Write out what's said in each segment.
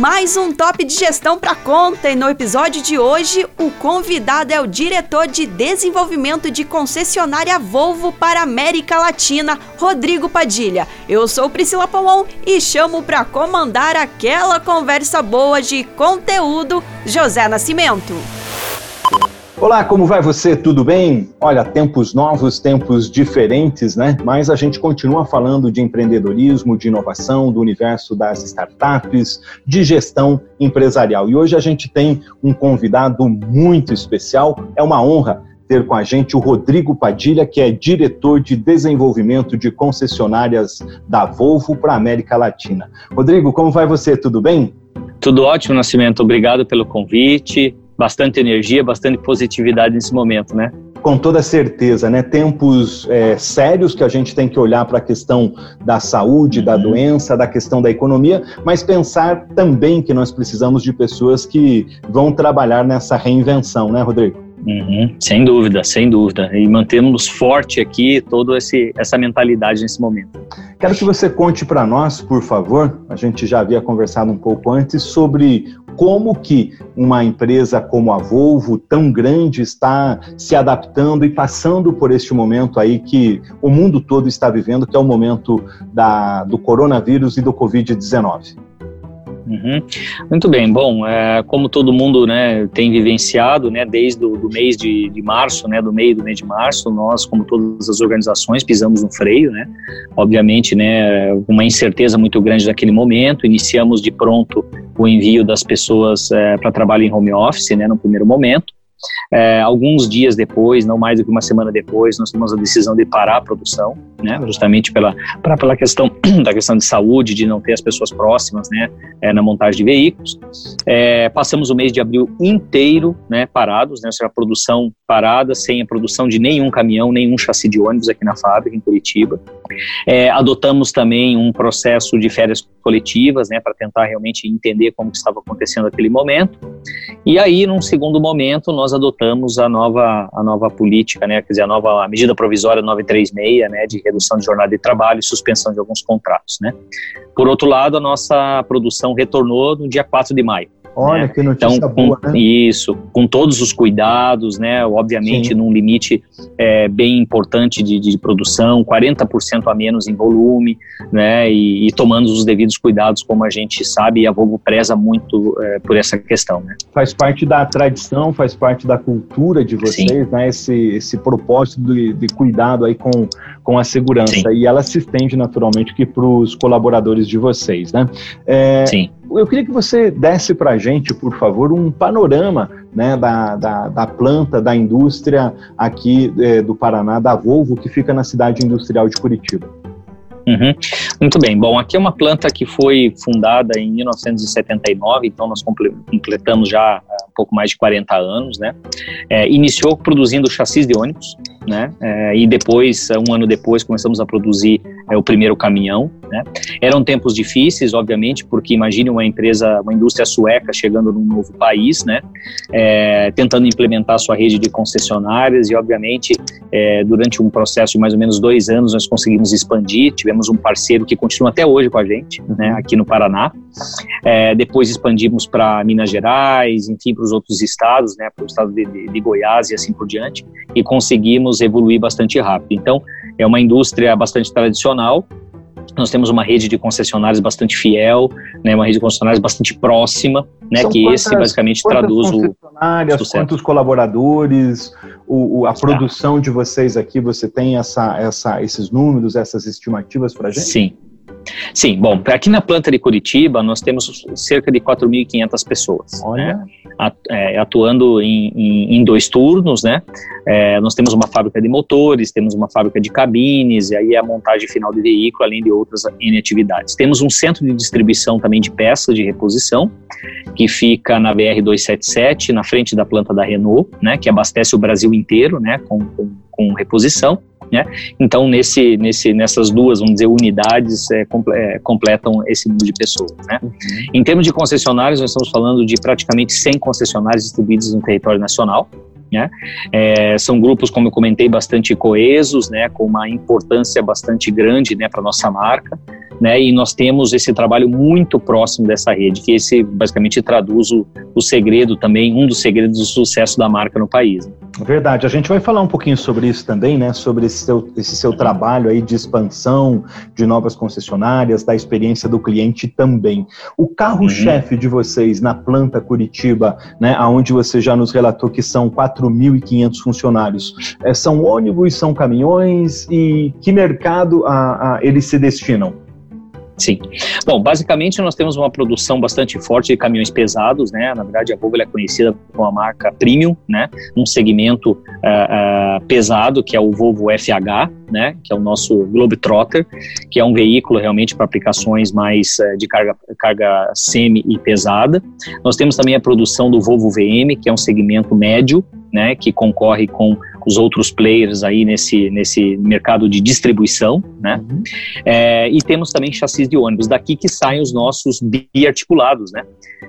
Mais um top de gestão para conta e no episódio de hoje o convidado é o diretor de desenvolvimento de concessionária Volvo para América Latina, Rodrigo Padilha. Eu sou Priscila Paulon e chamo para comandar aquela conversa boa de conteúdo José Nascimento. Olá, como vai você? Tudo bem? Olha, tempos novos, tempos diferentes, né? Mas a gente continua falando de empreendedorismo, de inovação, do universo das startups, de gestão empresarial. E hoje a gente tem um convidado muito especial. É uma honra ter com a gente o Rodrigo Padilha, que é diretor de desenvolvimento de concessionárias da Volvo para a América Latina. Rodrigo, como vai você? Tudo bem? Tudo ótimo, Nascimento. Obrigado pelo convite bastante energia, bastante positividade nesse momento, né? Com toda certeza, né? Tempos é, sérios que a gente tem que olhar para a questão da saúde, uhum. da doença, da questão da economia, mas pensar também que nós precisamos de pessoas que vão trabalhar nessa reinvenção, né, Rodrigo? Uhum, sem dúvida, sem dúvida. E mantemos forte aqui toda essa mentalidade nesse momento. Quero que você conte para nós, por favor, a gente já havia conversado um pouco antes, sobre como que uma empresa como a Volvo, tão grande, está se adaptando e passando por este momento aí que o mundo todo está vivendo, que é o momento da, do coronavírus e do Covid-19. Uhum. Muito bem, bom, é, como todo mundo né, tem vivenciado, né, desde o mês de, de, março, né, do meio do mês de março, nós, como todas as organizações, pisamos no freio, né, obviamente, né, uma incerteza muito grande naquele momento, iniciamos de pronto o envio das pessoas é, para trabalho em home office, né, no primeiro momento, é, alguns dias depois, não mais do que uma semana depois, nós tomamos a decisão de parar a produção, né, justamente pela, pra, pela questão da questão de saúde, de não ter as pessoas próximas, né, é, na montagem de veículos. É, passamos o mês de abril inteiro, né, parados, né, ou seja, a produção parada, sem a produção de nenhum caminhão, nenhum chassi de ônibus aqui na fábrica, em Curitiba. É, adotamos também um processo de férias coletivas, né, para tentar realmente entender como estava acontecendo naquele momento. E aí, num segundo momento, nós adotamos a nova, a nova política, né, quer dizer, a nova a medida provisória 936, né, de redução de jornada de trabalho e suspensão de alguns contratos, né. Por outro lado, a nossa produção retornou no dia 4 de maio. Olha, né? que notícia então, boa, com, né? Isso, com todos os cuidados, né? Obviamente, Sim. num limite é, bem importante de, de, produção, 40% a menos em volume, né? E, e, tomando os devidos cuidados, como a gente sabe, e a Volvo preza muito é, por essa questão, né? Faz parte da tradição, faz parte da cultura de vocês, Sim. né? Esse, esse propósito de, de cuidado aí com, com a segurança. Sim. E ela se estende naturalmente aqui para os colaboradores de vocês, né? É, Sim eu queria que você desse para a gente, por favor, um panorama né, da, da, da planta, da indústria aqui é, do Paraná, da Volvo, que fica na cidade industrial de Curitiba. Uhum. Muito bem. Bom, aqui é uma planta que foi fundada em 1979, então nós completamos já um pouco mais de 40 anos, né? É, iniciou produzindo chassis de ônibus, né? É, e depois, um ano depois, começamos a produzir é, o primeiro caminhão, né? Eram tempos difíceis, obviamente, porque imagine uma empresa, uma indústria sueca chegando num novo país, né? É, tentando implementar sua rede de concessionárias e, obviamente, é, durante um processo de mais ou menos dois anos, nós conseguimos expandir. Tivemos um parceiro que continua até hoje com a gente, né? Aqui no Paraná. É, depois expandimos para Minas Gerais, enfim, para os outros estados, né? Para o estado de, de, de Goiás e assim por diante, e conseguimos evoluir bastante rápido. Então, é uma indústria bastante tradicional, nós temos uma rede de concessionários bastante fiel, né, uma rede de concessionários bastante próxima, né, que quantas, esse basicamente traduz o quantos colaboradores, o, o a produção de vocês aqui, você tem essa, essa, esses números, essas estimativas para a gente? Sim. Sim, bom, aqui na planta de Curitiba nós temos cerca de 4.500 pessoas. Olha. Né? É, atuando em, em, em, dois turnos, né? É, nós temos uma fábrica de motores, temos uma fábrica de cabines, e aí a montagem final de veículo, além de outras N atividades. Temos um centro de distribuição também de peças de reposição, que fica na BR-277, na frente da planta da Renault, né? Que abastece o Brasil inteiro, né? com, com, com reposição. Né? Então, nesse, nesse, nessas duas, vamos dizer, unidades é, comple é, completam esse número de pessoas. Né? Uhum. Em termos de concessionários, nós estamos falando de praticamente 100 concessionários distribuídos no território nacional. Né? É, são grupos, como eu comentei, bastante coesos, né? com uma importância bastante grande né, para a nossa marca. Né? E nós temos esse trabalho muito próximo dessa rede, que esse basicamente traduz o, o segredo também, um dos segredos do sucesso da marca no país. Verdade. A gente vai falar um pouquinho sobre isso também, né? Sobre esse seu, esse seu trabalho aí de expansão, de novas concessionárias, da experiência do cliente também. O carro-chefe uhum. de vocês na planta Curitiba, né? Onde você já nos relatou que são 4.500 funcionários, é, são ônibus, são caminhões e que mercado a, a, eles se destinam? Sim. Bom, basicamente nós temos uma produção bastante forte de caminhões pesados, né? Na verdade, a Volvo é conhecida como a marca premium, né? Um segmento uh, uh, pesado que é o Volvo FH, né? Que é o nosso Globetrotter, que é um veículo realmente para aplicações mais uh, de carga, carga semi e pesada. Nós temos também a produção do Volvo VM, que é um segmento médio, né? Que concorre com os outros players aí nesse, nesse mercado de distribuição, né? Uhum. É, e temos também chassis de ônibus, daqui que saem os nossos biarticulados, né?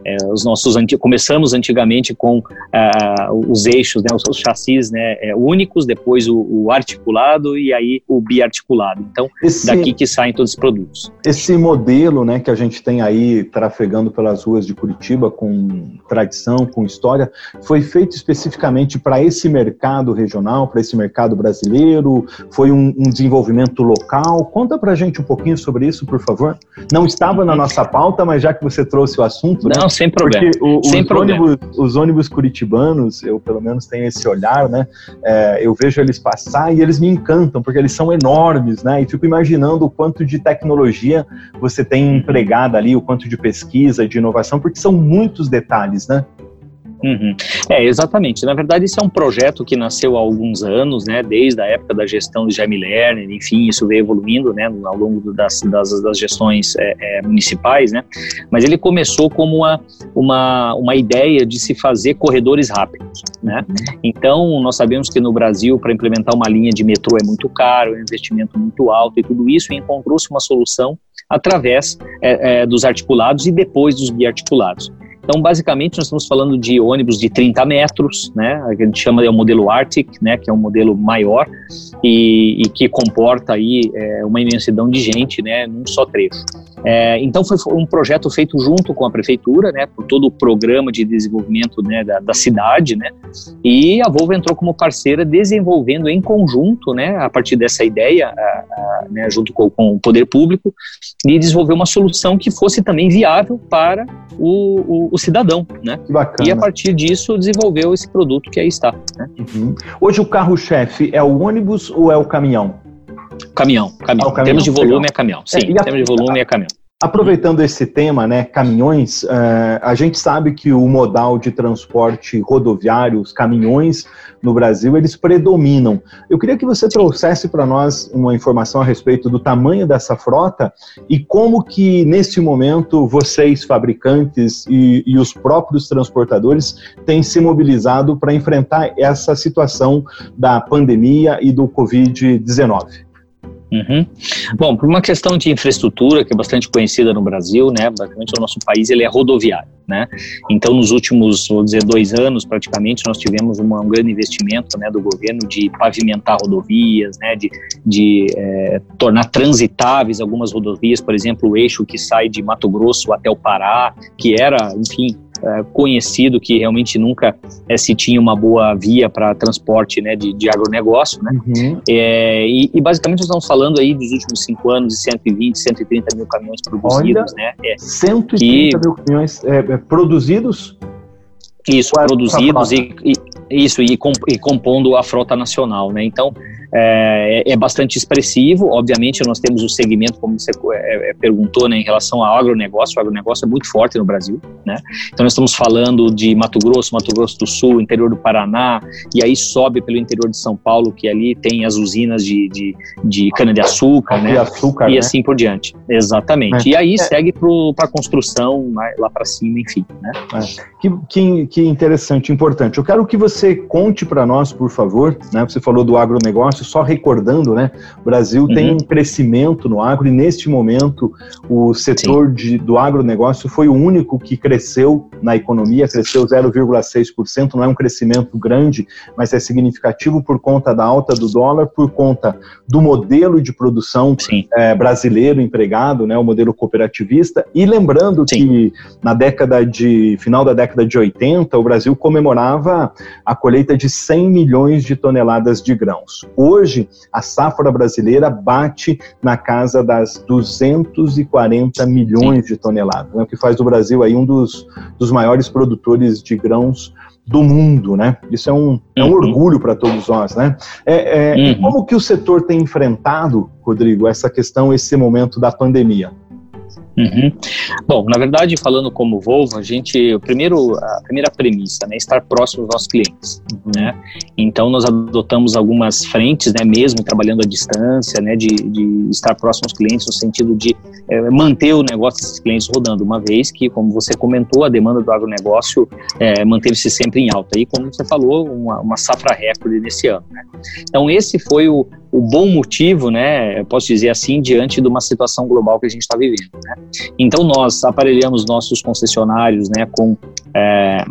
É, os nossos anti começamos antigamente com uh, os eixos, né, os, os chassis né, é, únicos, depois o, o, articulado e aí o biarticulado. Então, esse, daqui que saem todos os produtos. Esse modelo né, que a gente tem aí trafegando pelas ruas de Curitiba com tradição, com história, foi feito especificamente para esse mercado regional, para esse mercado brasileiro? Foi um, um desenvolvimento local? Conta para a gente um pouquinho sobre isso, por favor. Não estava na nossa pauta, mas já que você trouxe o assunto, né, não, sem problema. O, sem os, problema. Ônibus, os ônibus curitibanos, eu pelo menos tenho esse olhar, né? É, eu vejo eles passar e eles me encantam, porque eles são enormes, né? E fico imaginando o quanto de tecnologia você tem empregado ali, o quanto de pesquisa, de inovação, porque são muitos detalhes, né? Uhum. É, exatamente. Na verdade, isso é um projeto que nasceu há alguns anos, né, desde a época da gestão de Jaime Lerner, enfim, isso veio evoluindo, né, ao longo das, das, das gestões é, é, municipais, né, mas ele começou como uma, uma, uma ideia de se fazer corredores rápidos, né, uhum. então nós sabemos que no Brasil, para implementar uma linha de metrô é muito caro, é um investimento muito alto e tudo isso, encontrou-se uma solução através é, é, dos articulados e depois dos biarticulados. Então, basicamente, nós estamos falando de ônibus de 30 metros, né? A gente chama é o modelo Arctic, né? Que é um modelo maior e, e que comporta aí é, uma imensidão de gente, né? Num só trecho. É, então foi um projeto feito junto com a prefeitura, né, por todo o programa de desenvolvimento né, da, da, cidade, né, e a Volvo entrou como parceira desenvolvendo em conjunto, né, a partir dessa ideia, a, a, né, junto com, com, o poder público, de desenvolver uma solução que fosse também viável para o, o, o cidadão, né, e a partir disso desenvolveu esse produto que aí está. Né. Uhum. Hoje o carro-chefe é o ônibus ou é o caminhão? Caminhão, caminhão. Ah, caminhão. Temos de volume é caminhão. Sim, é, temos de volume é caminhão. Aproveitando esse tema, né, caminhões, uh, a gente sabe que o modal de transporte rodoviário, os caminhões no Brasil, eles predominam. Eu queria que você trouxesse para nós uma informação a respeito do tamanho dessa frota e como que, nesse momento, vocês, fabricantes e, e os próprios transportadores, têm se mobilizado para enfrentar essa situação da pandemia e do Covid-19. Uhum. Bom, por uma questão de infraestrutura que é bastante conhecida no Brasil, né, basicamente o nosso país ele é rodoviário, né, então nos últimos, vou dizer, dois anos praticamente nós tivemos uma, um grande investimento, né, do governo de pavimentar rodovias, né, de, de é, tornar transitáveis algumas rodovias, por exemplo, o eixo que sai de Mato Grosso até o Pará, que era, enfim, é, conhecido que realmente nunca é, se tinha uma boa via para transporte né, de, de agronegócio. Né? Uhum. É, e, e, basicamente nós estamos falando aí dos últimos cinco anos de 120, 130 mil caminhões produzidos. Olha, né? É, 130 que, mil caminhões é, é, produzidos? Isso, produzidos e, e, isso, e, e compondo a frota nacional. Né? Então, é, é, bastante expressivo. Obviamente, nós temos o segmento, como você é, é, perguntou, né, em relação ao agronegócio. O agronegócio é muito forte no Brasil. Né? Então, nós estamos falando de Mato Grosso, Mato Grosso do Sul, interior do Paraná, e aí sobe pelo interior de São Paulo, que ali tem as usinas de, de, de cana-de-açúcar, né? açúcar, e né? assim por diante. Exatamente. É. E aí é. segue para a construção lá para cima, enfim. Né? É. Que, que, que interessante, importante. Eu quero que você conte para nós, por favor, né? você falou do agronegócio, agronegócio, só recordando, né? O Brasil uhum. tem um crescimento no agro e neste momento o setor de, do agronegócio foi o único que cresceu na economia, cresceu 0,6%, não é um crescimento grande, mas é significativo por conta da alta do dólar, por conta do modelo de produção é, brasileiro empregado, né? O modelo cooperativista. E lembrando Sim. que na década de final da década de 80, o Brasil comemorava a colheita de 100 milhões de toneladas de grãos. Hoje, a safra brasileira bate na casa das 240 milhões de toneladas, né, o que faz do Brasil aí um dos, dos maiores produtores de grãos do mundo, né? Isso é um, é um uhum. orgulho para todos nós, né? É, é, uhum. Como que o setor tem enfrentado, Rodrigo, essa questão, esse momento da pandemia? Uhum. Bom, na verdade, falando como Volvo, a gente, o primeiro, a primeira premissa, né, estar próximo dos nossos clientes, uhum. né? Então nós adotamos algumas frentes, né, mesmo trabalhando à distância, né, de, de estar próximo aos clientes no sentido de é, manter o negócio desses clientes rodando, uma vez que, como você comentou, a demanda do agronegócio é, manteve-se sempre em alta. E como você falou, uma, uma safra recorde nesse ano. Né? Então esse foi o, o bom motivo, né, posso dizer assim, diante de uma situação global que a gente está vivendo. Né? Então nós aparelhamos nossos concessionários, né, com é,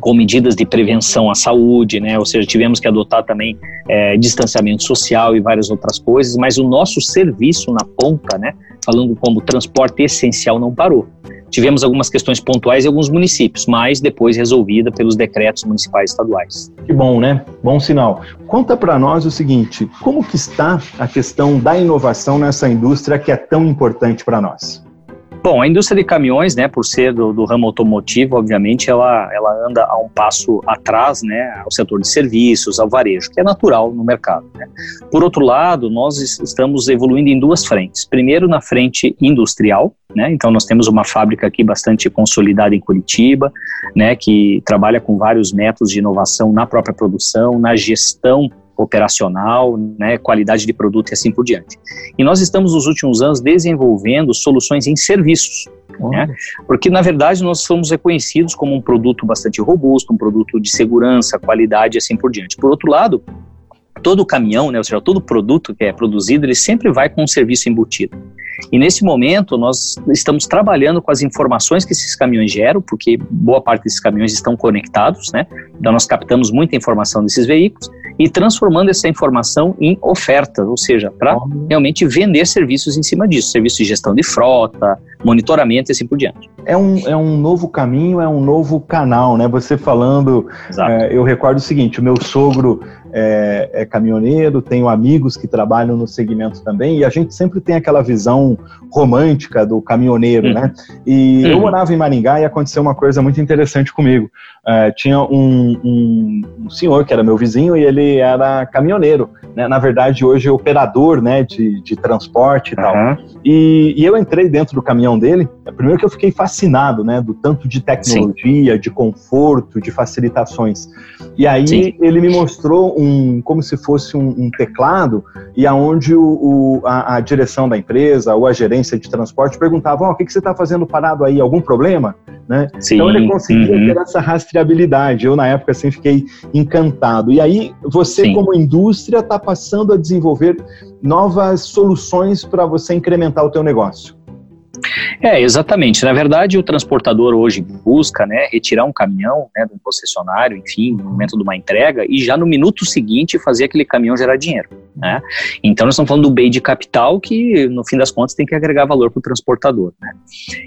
com medidas de prevenção à saúde, né? Ou seja, tivemos que adotar também é, distanciamento social e várias outras coisas, mas o nosso serviço na ponta, né? Falando como transporte essencial, não parou. Tivemos algumas questões pontuais em alguns municípios, mas depois resolvida pelos decretos municipais e estaduais. Que bom, né? Bom sinal. Conta para nós o seguinte, como que está a questão da inovação nessa indústria que é tão importante para nós? Bom, a indústria de caminhões, né, por ser do, do, ramo automotivo, obviamente, ela, ela anda a um passo atrás, né, ao setor de serviços, ao varejo, que é natural no mercado. Né. Por outro lado, nós estamos evoluindo em duas frentes. Primeiro, na frente industrial, né, então nós temos uma fábrica aqui bastante consolidada em Curitiba, né, que trabalha com vários métodos de inovação na própria produção, na gestão operacional, né, qualidade de produto e assim por diante. E nós estamos nos últimos anos desenvolvendo soluções em serviços, né, porque na verdade nós somos reconhecidos como um produto bastante robusto, um produto de segurança, qualidade e assim por diante. Por outro lado, todo caminhão, né, ou seja, todo produto que é produzido, ele sempre vai com um serviço embutido. E nesse momento nós estamos trabalhando com as informações que esses caminhões geram, porque boa parte desses caminhões estão conectados, né? Então nós captamos muita informação desses veículos e transformando essa informação em oferta, ou seja, para realmente vender serviços em cima disso, serviços de gestão de frota, monitoramento e assim por diante. É um, é um novo caminho, é um novo canal, né? Você falando, é, eu recordo o seguinte, o meu sogro é, é, caminhoneiro, tenho amigos que trabalham no segmento também, e a gente sempre tem aquela visão romântica do caminhoneiro, hum. né? E hum. eu morava em Maringá e aconteceu uma coisa muito interessante comigo. Uh, tinha um, um, um, senhor que era meu vizinho e ele era caminhoneiro, né? Na verdade, hoje é operador, né, de, de transporte e tal. Uhum. E, e, eu entrei dentro do caminhão dele, primeiro que eu fiquei fascinado, né, do tanto de tecnologia, Sim. de conforto, de facilitações. E aí Sim. ele me mostrou um, como se fosse um, um teclado, e aonde o, o a, a, direção da empresa ou a gerência de transporte perguntavam, oh, o que, que você está fazendo parado aí, algum problema? Né? Então ele conseguia uhum. ter essa rastreabilidade. Eu, na época, assim, fiquei encantado. E aí, você, Sim. como indústria, está passando a desenvolver novas soluções para você incrementar o teu negócio. É, exatamente. Na verdade, o transportador hoje busca né, retirar um caminhão né, de um concessionário, enfim, no momento de uma entrega, e já no minuto seguinte fazer aquele caminhão gerar dinheiro. Né? Então, nós estamos falando do bem de capital que, no fim das contas, tem que agregar valor para o transportador. Né?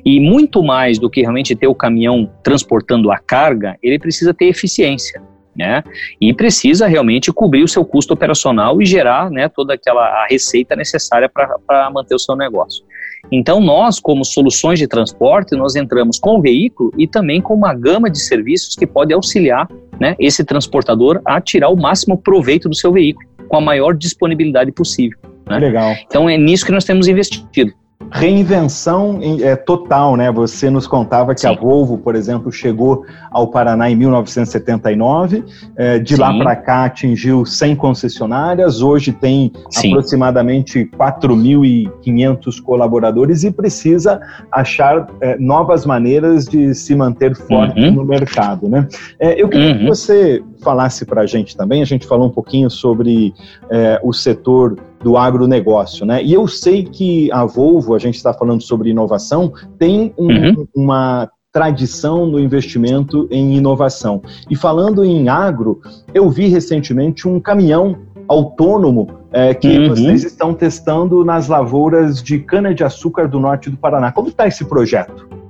E muito mais do que realmente ter o caminhão transportando a carga, ele precisa ter eficiência. Né? E precisa realmente cobrir o seu custo operacional e gerar né, toda aquela receita necessária para manter o seu negócio. Então, nós, como soluções de transporte, nós entramos com o veículo e também com uma gama de serviços que pode auxiliar né, esse transportador a tirar o máximo proveito do seu veículo, com a maior disponibilidade possível. Né? Legal. Então, é nisso que nós temos investido. Reinvenção é, total, né? Você nos contava que Sim. a Volvo, por exemplo, chegou ao Paraná em 1979, é, de Sim. lá para cá atingiu 100 concessionárias, hoje tem Sim. aproximadamente 4.500 colaboradores e precisa achar é, novas maneiras de se manter forte uhum. no mercado, né? É, eu queria uhum. que você falasse para a gente também, a gente falou um pouquinho sobre é, o setor do agronegócio, né? E eu sei que a Volvo, a gente está falando sobre inovação, tem um, uhum. uma tradição no investimento em inovação. E falando em agro, eu vi recentemente um caminhão autônomo é, que uhum. vocês estão testando nas lavouras de cana-de-açúcar do norte do Paraná. Como está esse projeto?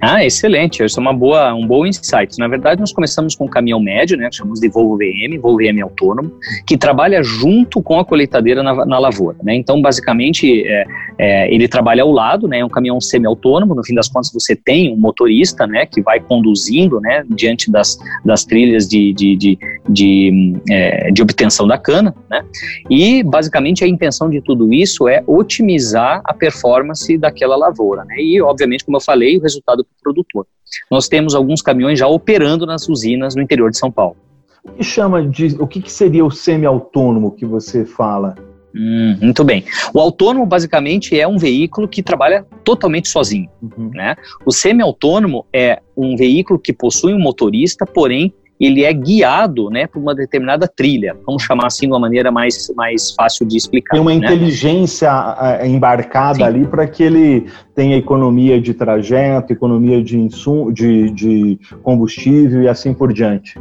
Ah, excelente. Isso é uma boa, um bom insight. Na verdade, nós começamos com um caminhão médio, né, que chamamos de Volvo VM, Volvo VM autônomo, que trabalha junto com a colheitadeira na, na lavoura. Né? Então, basicamente, é, é, ele trabalha ao lado, né, é um caminhão semi-autônomo. No fim das contas, você tem um motorista, né, que vai conduzindo, né, diante das, das trilhas de, de, de, de, é, de obtenção da cana, né? E basicamente a intenção de tudo isso é otimizar a performance daquela lavoura, né? E obviamente, como eu falei, o resultado resultado para o produtor. Nós temos alguns caminhões já operando nas usinas no interior de São Paulo. O que chama de, o que, que seria o semi-autônomo que você fala? Hum, muito bem. O autônomo basicamente é um veículo que trabalha totalmente sozinho. Uhum. Né? O semi-autônomo é um veículo que possui um motorista, porém ele é guiado né, por uma determinada trilha, vamos chamar assim de uma maneira mais, mais fácil de explicar. Tem uma né? inteligência embarcada Sim. ali para que ele tenha economia de trajeto, economia de, insumo, de, de combustível e assim por diante.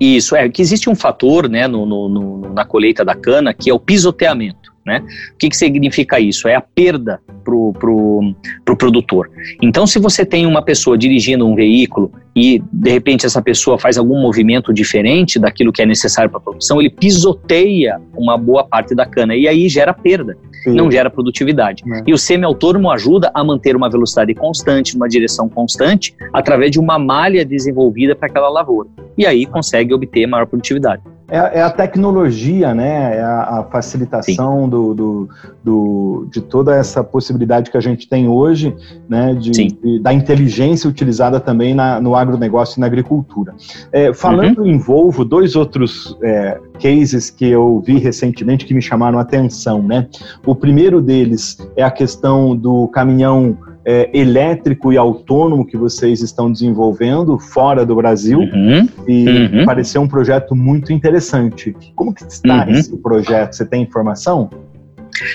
Isso, é que existe um fator né, no, no, no, na colheita da cana que é o pisoteamento. Né? O que, que significa isso? É a perda para o pro, pro produtor. Então, se você tem uma pessoa dirigindo um veículo e de repente essa pessoa faz algum movimento diferente daquilo que é necessário para a produção, ele pisoteia uma boa parte da cana e aí gera perda, Sim. não gera produtividade. É. E o semi-autônomo ajuda a manter uma velocidade constante, uma direção constante, através de uma malha desenvolvida para aquela lavoura. E aí consegue obter maior produtividade. É, é, a tecnologia, né? É a, a facilitação do, do, do, de toda essa possibilidade que a gente tem hoje, né? De, de da inteligência utilizada também na, no agronegócio e na agricultura. É, falando uhum. em Volvo, dois outros é, cases que eu vi recentemente que me chamaram a atenção, né? O primeiro deles é a questão do caminhão é, elétrico e autônomo que vocês estão desenvolvendo fora do Brasil uhum, e uhum. pareceu um projeto muito interessante. Como que está uhum. esse projeto? Você tem informação?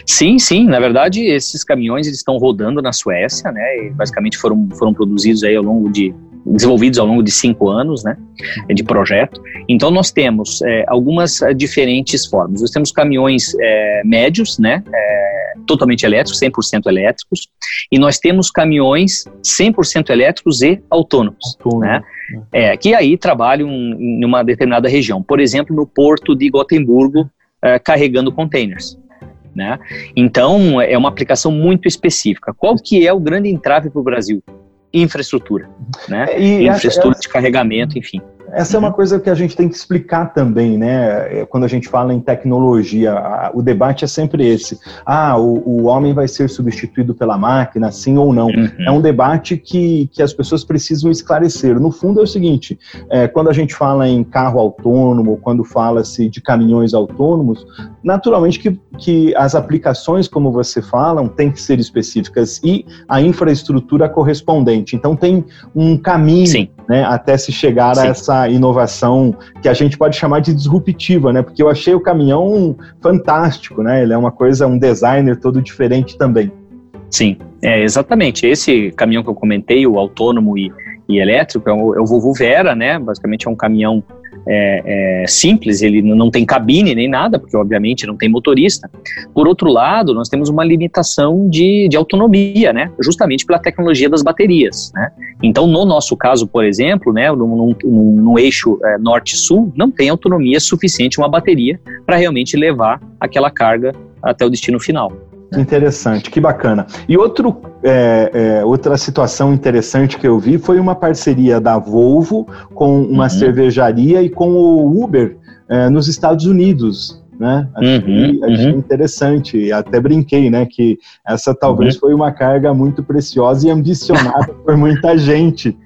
Sim, sim. Na verdade, esses caminhões eles estão rodando na Suécia, né? E basicamente foram, foram produzidos aí ao longo de desenvolvidos ao longo de cinco anos, né, de projeto. Então nós temos é, algumas é, diferentes formas. Nós temos caminhões é, médios, né, é, totalmente elétricos, 100% elétricos, e nós temos caminhões 100% elétricos e autônomos, Autônomo. né, é, que aí trabalham em uma determinada região. Por exemplo, no porto de Gotemburgo, é, carregando containers. Né? Então, é uma aplicação muito específica. Qual que é o grande entrave para o Brasil? Infraestrutura, né? E infraestrutura de carregamento, enfim. Essa é uma coisa que a gente tem que explicar também, né? É, quando a gente fala em tecnologia, o debate é sempre esse. Ah, o, o homem vai ser substituído pela máquina, sim ou não? Uhum. É um debate que, que as pessoas precisam esclarecer. No fundo é o seguinte, é, quando a gente fala em carro autônomo, quando fala-se de caminhões autônomos, naturalmente que, que as aplicações, como você fala, têm que ser específicas e a infraestrutura correspondente. Então tem um caminho né, até se chegar Sim. a essa inovação que a gente pode chamar de disruptiva, né? Porque eu achei o caminhão fantástico, né? Ele é uma coisa, um designer todo diferente também. Sim, é exatamente. Esse caminhão que eu comentei, o autônomo e, e elétrico, é o, é o Volvo Vera, né? Basicamente é um caminhão é, é, simples, ele não tem cabine nem nada, porque obviamente não tem motorista. Por outro lado, nós temos uma limitação de, de autonomia, né? justamente pela tecnologia das baterias. Né? Então, no nosso caso, por exemplo, né, no eixo é, norte-sul, não tem autonomia suficiente uma bateria para realmente levar aquela carga até o destino final. Que interessante, que bacana. E outro, é, é, outra situação interessante que eu vi foi uma parceria da Volvo com uma uhum. cervejaria e com o Uber é, nos Estados Unidos. né? Achei, uhum, achei uhum. interessante, até brinquei, né, que essa talvez uhum. foi uma carga muito preciosa e ambicionada por muita gente.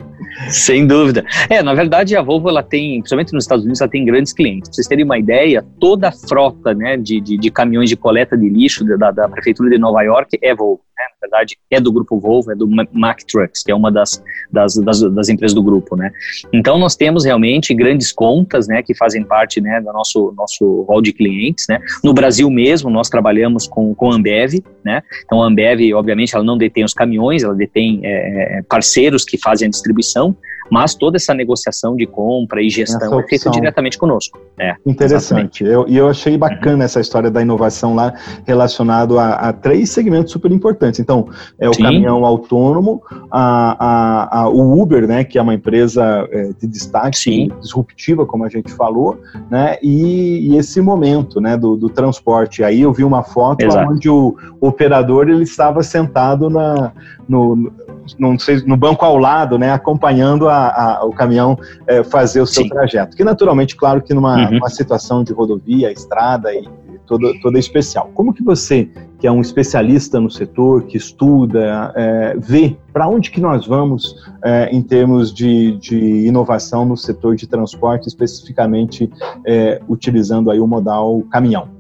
Sem dúvida. É, na verdade, a Volvo, ela tem, principalmente nos Estados Unidos, ela tem grandes clientes. Pra vocês terem uma ideia, toda a frota né, de, de, de caminhões de coleta de lixo da, da Prefeitura de Nova York é Volvo né, na verdade é do grupo Volvo, é do Mack Trucks, que é uma das, das, das, das, empresas do grupo, né. Então nós temos realmente grandes contas, né, que fazem parte, né, do nosso, nosso hall de clientes, né. No Brasil mesmo, nós trabalhamos com, com a Ambev, né, então a Ambev, obviamente, ela não detém os caminhões, ela detém é, parceiros que fazem a distribuição, mas toda essa negociação de compra e gestão é feita diretamente conosco. É, Interessante. E eu, eu achei bacana uhum. essa história da inovação lá relacionado a, a, três segmentos super importantes. Então, é o Sim. caminhão autônomo, a, a, a, o Uber, né, que é uma empresa é, de destaque, Sim. disruptiva, como a gente falou, né, e, e esse momento, né, do, do, transporte. Aí eu vi uma foto onde o, o operador ele estava sentado na, no, não sei, no banco ao lado, né, acompanhando a, a, o caminhão é, fazer o seu Sim. trajeto. Que naturalmente, claro que numa, uhum. situação de rodovia, estrada e toda, toda especial. Como que você, que é um especialista no setor, que estuda, é, vê para onde que nós vamos é, em termos de, de, inovação no setor de transporte, especificamente é, utilizando aí o modal caminhão?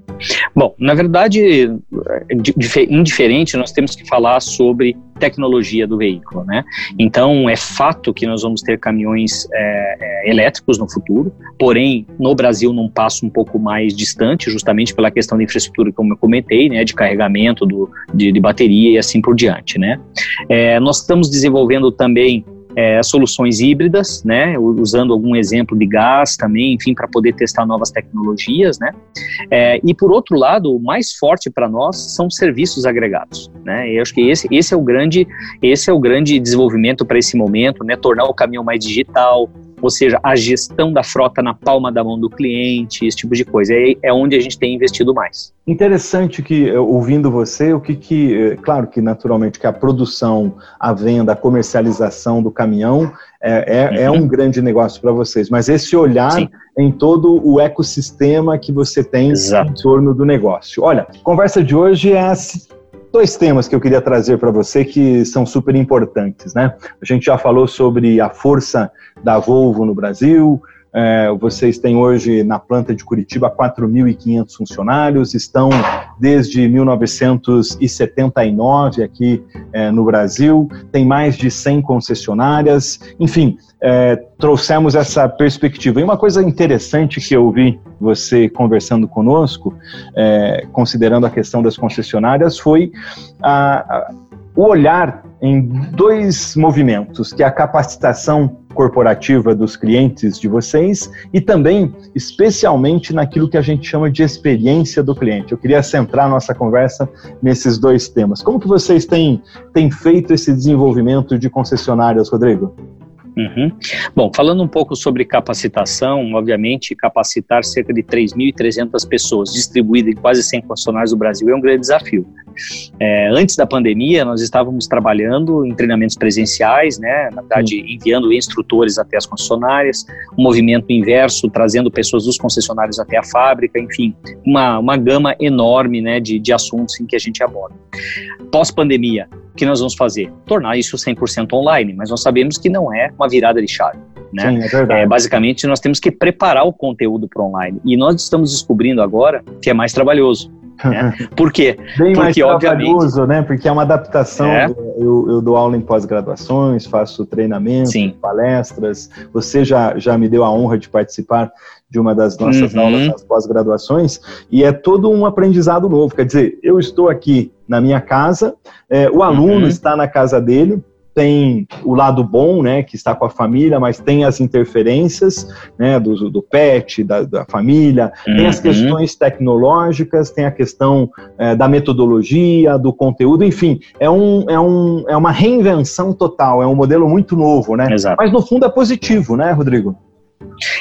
Bom, na verdade, indiferente, nós temos que falar sobre tecnologia do veículo, né? Então, é fato que nós vamos ter caminhões é, é, elétricos no futuro, porém, no Brasil, num passo um pouco mais distante, justamente pela questão da infraestrutura, como eu comentei, né, de carregamento do, de, de bateria e assim por diante, né? É, nós estamos desenvolvendo também é, soluções híbridas, né, usando algum exemplo de gás também, enfim, para poder testar novas tecnologias, né, é, e por outro lado, o mais forte para nós são serviços agregados, né, eu acho que esse, esse é o grande, esse é o grande desenvolvimento para esse momento, né, tornar o caminhão mais digital, ou seja, a gestão da frota na palma da mão do cliente, esse tipo de coisa. É, é onde a gente tem investido mais. Interessante que, eh, ouvindo você, o que, que, eh, claro que naturalmente que a produção, a venda, a comercialização do caminhão é, é, é uhum. um grande negócio para vocês, mas esse olhar Sim. em todo o ecossistema que você tem Exato. em torno do negócio. Olha, a conversa de hoje é dois temas que eu queria trazer para você que são super importantes, né? A gente já falou sobre a força da Volvo no Brasil, é, vocês têm hoje na planta de Curitiba 4.500 funcionários, estão desde 1979 aqui é, no Brasil, tem mais de 100 concessionárias, enfim, é, trouxemos essa perspectiva. E uma coisa interessante que eu vi você conversando conosco, é, considerando a questão das concessionárias, foi a, a, o olhar em dois movimentos, que é a capacitação corporativa dos clientes de vocês e também, especialmente, naquilo que a gente chama de experiência do cliente. Eu queria centrar nossa conversa nesses dois temas. Como que vocês têm, têm feito esse desenvolvimento de concessionárias, Rodrigo? Uhum. Bom, falando um pouco sobre capacitação, obviamente, capacitar cerca de 3.300 pessoas distribuídas em quase 100 concessionários do Brasil é um grande desafio. É, antes da pandemia, nós estávamos trabalhando em treinamentos presenciais, né, na verdade, enviando instrutores até as concessionárias, um movimento inverso, trazendo pessoas dos concessionários até a fábrica, enfim, uma, uma gama enorme né, de, de assuntos em que a gente aborda. Pós-pandemia, o que nós vamos fazer? Tornar isso 100% online, mas nós sabemos que não é uma virada de chave. Né? Sim, é verdade. É, basicamente, nós temos que preparar o conteúdo para online. E nós estamos descobrindo agora que é mais trabalhoso. Né? Por quê? Bem Porque, mais trabalhoso, né? Porque é uma adaptação. É. Eu, eu, dou aula em pós-graduações, faço treinamentos, palestras. Você já, já me deu a honra de participar de uma das nossas uhum. aulas nas pós-graduações, e é todo um aprendizado novo. Quer dizer, eu estou aqui na minha casa, é, o aluno uhum. está na casa dele, tem o lado bom, né, que está com a família, mas tem as interferências, né, do, do pet, da, da família, uhum. tem as uhum. questões tecnológicas, tem a questão é, da metodologia, do conteúdo, enfim, é, um, é, um, é uma reinvenção total, é um modelo muito novo, né? Exato. Mas no fundo é positivo, né, Rodrigo?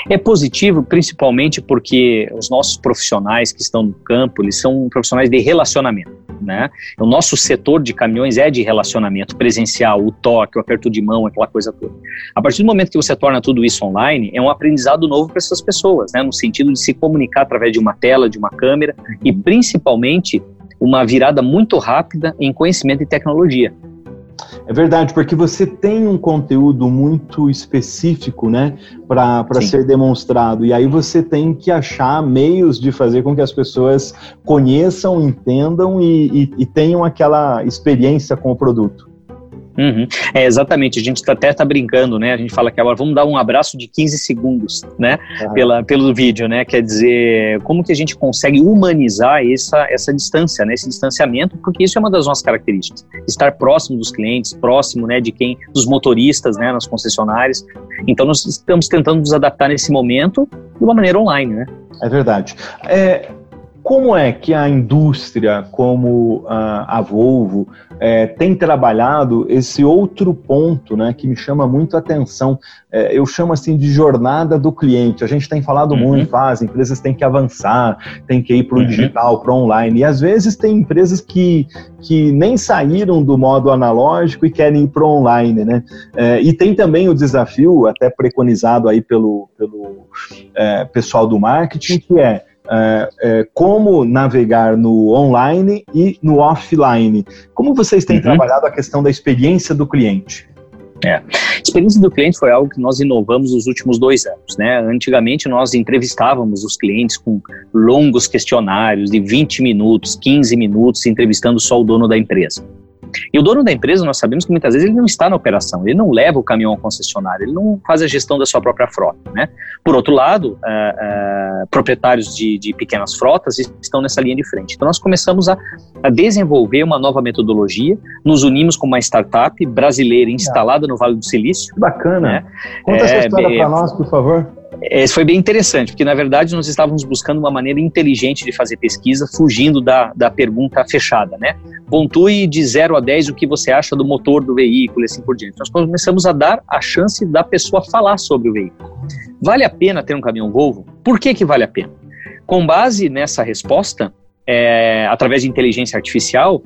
É positivo, principalmente porque os nossos profissionais que estão no campo, eles são profissionais de relacionamento. Né? O nosso setor de caminhões é de relacionamento presencial, o toque, o aperto de mão, aquela coisa toda. A partir do momento que você torna tudo isso online, é um aprendizado novo para essas pessoas, né? no sentido de se comunicar através de uma tela, de uma câmera e principalmente uma virada muito rápida em conhecimento e tecnologia. É verdade, porque você tem um conteúdo muito específico, né, para ser demonstrado. E aí você tem que achar meios de fazer com que as pessoas conheçam, entendam e, e, e tenham aquela experiência com o produto. Uhum. É, exatamente, a gente tá, até está brincando, né? A gente fala que agora vamos dar um abraço de 15 segundos, né? Uhum. Pela, pelo vídeo, né? Quer dizer, como que a gente consegue humanizar essa, essa distância, né? Esse distanciamento, porque isso é uma das nossas características. Estar próximo dos clientes, próximo, né? De quem, dos motoristas, né? Nas concessionárias. Então, nós estamos tentando nos adaptar nesse momento de uma maneira online, né? É verdade. É, como é que a indústria, como a, a Volvo, é, tem trabalhado esse outro ponto né, que me chama muito a atenção? É, eu chamo assim de jornada do cliente. A gente tem falado uhum. muito, ah, as empresas têm que avançar, têm que ir para o uhum. digital, para o online. E às vezes tem empresas que, que nem saíram do modo analógico e querem ir para o online. Né? É, e tem também o desafio, até preconizado aí pelo, pelo é, pessoal do marketing, que é é, é, como navegar no online e no offline. Como vocês têm uhum. trabalhado a questão da experiência do cliente? É. A experiência do cliente foi algo que nós inovamos nos últimos dois anos. Né? Antigamente, nós entrevistávamos os clientes com longos questionários de 20 minutos, 15 minutos, entrevistando só o dono da empresa. E o dono da empresa, nós sabemos que muitas vezes ele não está na operação, ele não leva o caminhão ao concessionário, ele não faz a gestão da sua própria frota. Né? Por outro lado, é, é, proprietários de, de, pequenas frotas estão nessa linha de frente. Então, nós começamos a, a, desenvolver uma nova metodologia, nos unimos com uma startup brasileira instalada no Vale do Silício. Que bacana. Né? Conta é, essa história para nós, por favor. Isso foi bem interessante, porque na verdade nós estávamos buscando uma maneira inteligente de fazer pesquisa, fugindo da, da pergunta fechada, né? Pontue de 0 a 10 o que você acha do motor do veículo e assim por diante. Nós começamos a dar a chance da pessoa falar sobre o veículo. Vale a pena ter um caminhão Volvo? Por que, que vale a pena? Com base nessa resposta, é, através de inteligência artificial,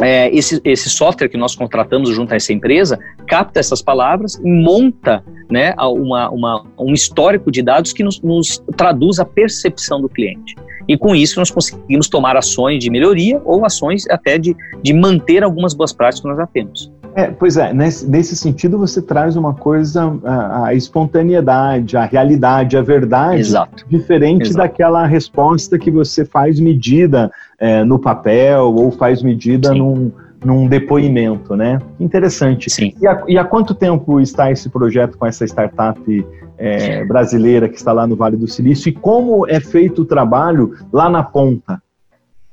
é, esse, esse software que nós contratamos junto a essa empresa capta essas palavras e monta né, uma, uma, um histórico de dados que nos, nos traduz a percepção do cliente. E com isso nós conseguimos tomar ações de melhoria ou ações até de, de manter algumas boas práticas que nós já temos. É, pois é, nesse, nesse, sentido você traz uma coisa, a, a, espontaneidade, a realidade, a verdade, Exato. diferente Exato. daquela resposta que você faz medida é, no papel ou faz medida num, num, depoimento, né? Interessante. Sim. E há, e há quanto tempo está esse projeto com essa startup é, brasileira que está lá no Vale do Silício e como é feito o trabalho lá na ponta?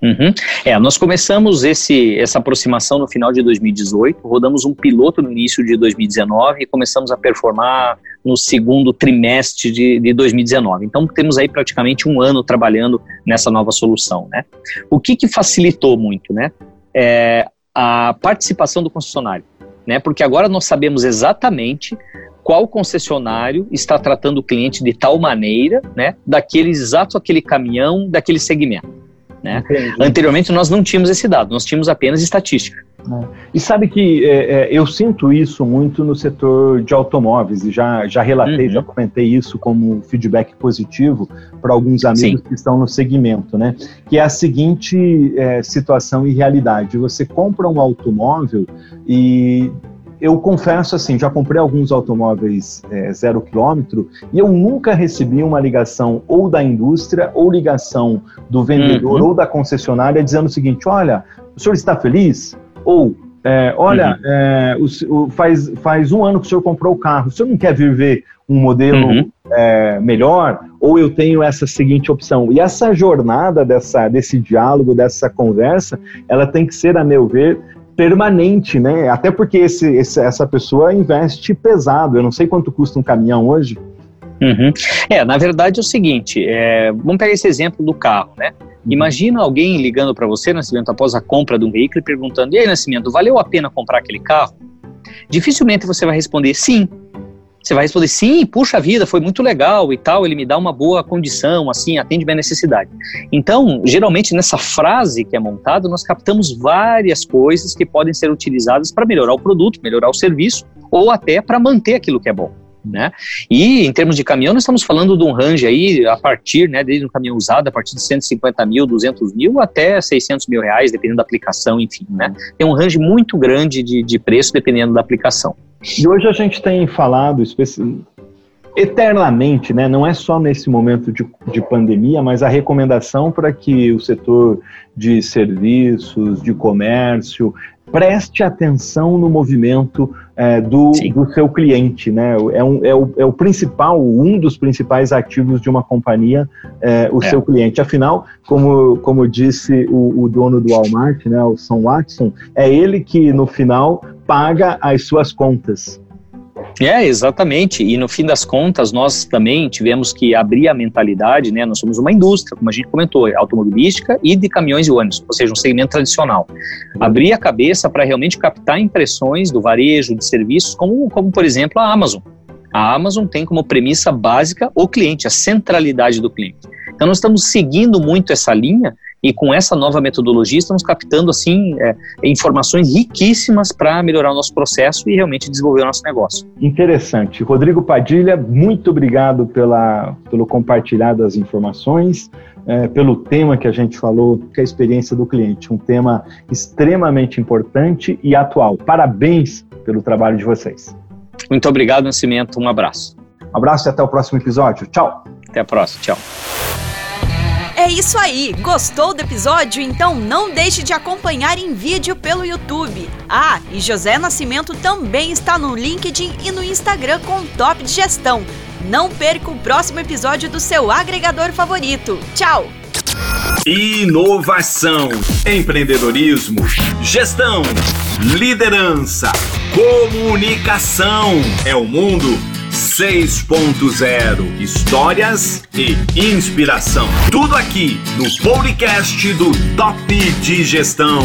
Uhum. É, nós começamos esse, essa aproximação no final de 2018, rodamos um piloto no início de 2019 e começamos a performar no segundo trimestre de, de 2019. Então temos aí praticamente um ano trabalhando nessa nova solução. Né? O que, que facilitou muito? Né? É a participação do concessionário. Né? Porque agora nós sabemos exatamente qual concessionário está tratando o cliente de tal maneira, né, daquele exato aquele caminhão, daquele segmento. Né? Anteriormente nós não tínhamos esse dado, nós tínhamos apenas estatística. É. E sabe que é, é, eu sinto isso muito no setor de automóveis, e já, já relatei, uhum. já comentei isso como feedback positivo para alguns amigos Sim. que estão no segmento, né? Que é a seguinte é, situação e realidade: você compra um automóvel e eu confesso assim, já comprei alguns automóveis é, zero quilômetro e eu nunca recebi uma ligação ou da indústria ou ligação do vendedor uhum. ou da concessionária dizendo o seguinte: olha, o senhor está feliz? Ou é, olha, uhum. é, o, o, faz, faz um ano que o senhor comprou o carro, o senhor não quer viver um modelo uhum. é, melhor? Ou eu tenho essa seguinte opção? E essa jornada dessa, desse diálogo, dessa conversa, ela tem que ser, a meu ver, permanente, né? Até porque esse, esse, essa pessoa investe pesado. Eu não sei quanto custa um caminhão hoje. Uhum. É, na verdade é o seguinte, é, vamos pegar esse exemplo do carro, né? Uhum. Imagina alguém ligando para você, Nascimento, após a compra de um veículo e perguntando: E aí, Nascimento, valeu a pena comprar aquele carro? Dificilmente você vai responder sim. Você vai responder, sim, puxa vida, foi muito legal e tal, ele me dá uma boa condição, assim, atende minha necessidade. Então, geralmente nessa frase que é montada, nós captamos várias coisas que podem ser utilizadas para melhorar o produto, melhorar o serviço, ou até para manter aquilo que é bom. Né? E em termos de caminhão, nós estamos falando de um range aí a partir, né, desde um caminhão usado, a partir de 150 mil, 200 mil até 600 mil reais, dependendo da aplicação, enfim, né? Tem um range muito grande de, de preço dependendo da aplicação. E hoje a gente tem falado eternamente, né? não é só nesse momento de, de pandemia, mas a recomendação para que o setor de serviços, de comércio, preste atenção no movimento é, do, do, seu cliente, né? É, um, é, o, é o principal, um dos principais ativos de uma companhia, é, o é. seu cliente. Afinal, como, como disse o, o, dono do Walmart, né, o Sam Watson, é ele que no final paga as suas contas. É, exatamente. E no fim das contas, nós também tivemos que abrir a mentalidade, né? Nós somos uma indústria, como a gente comentou, automobilística e de caminhões e ônibus, ou seja, um segmento tradicional. Abrir a cabeça para realmente captar impressões do varejo, de serviços, como, como por exemplo a Amazon. A Amazon tem como premissa básica o cliente, a centralidade do cliente. Então nós estamos seguindo muito essa linha e com essa nova metodologia estamos captando assim é, informações riquíssimas para melhorar o nosso processo e realmente desenvolver o nosso negócio. Interessante. Rodrigo Padilha, muito obrigado pela, pelo compartilhar das informações. É, pelo tema que a gente falou, que é a experiência do cliente, um tema extremamente importante e atual. Parabéns pelo trabalho de vocês. Muito obrigado, Nascimento. Um abraço. Um abraço e até o próximo episódio. Tchau. Até a próxima. Tchau. É isso aí! Gostou do episódio? Então não deixe de acompanhar em vídeo pelo YouTube. Ah, e José Nascimento também está no LinkedIn e no Instagram com Top de Gestão. Não perca o próximo episódio do seu agregador favorito. Tchau! Inovação, empreendedorismo, gestão, liderança, comunicação. É o mundo 6.0 Histórias e inspiração. Tudo aqui no podcast do Top de Gestão.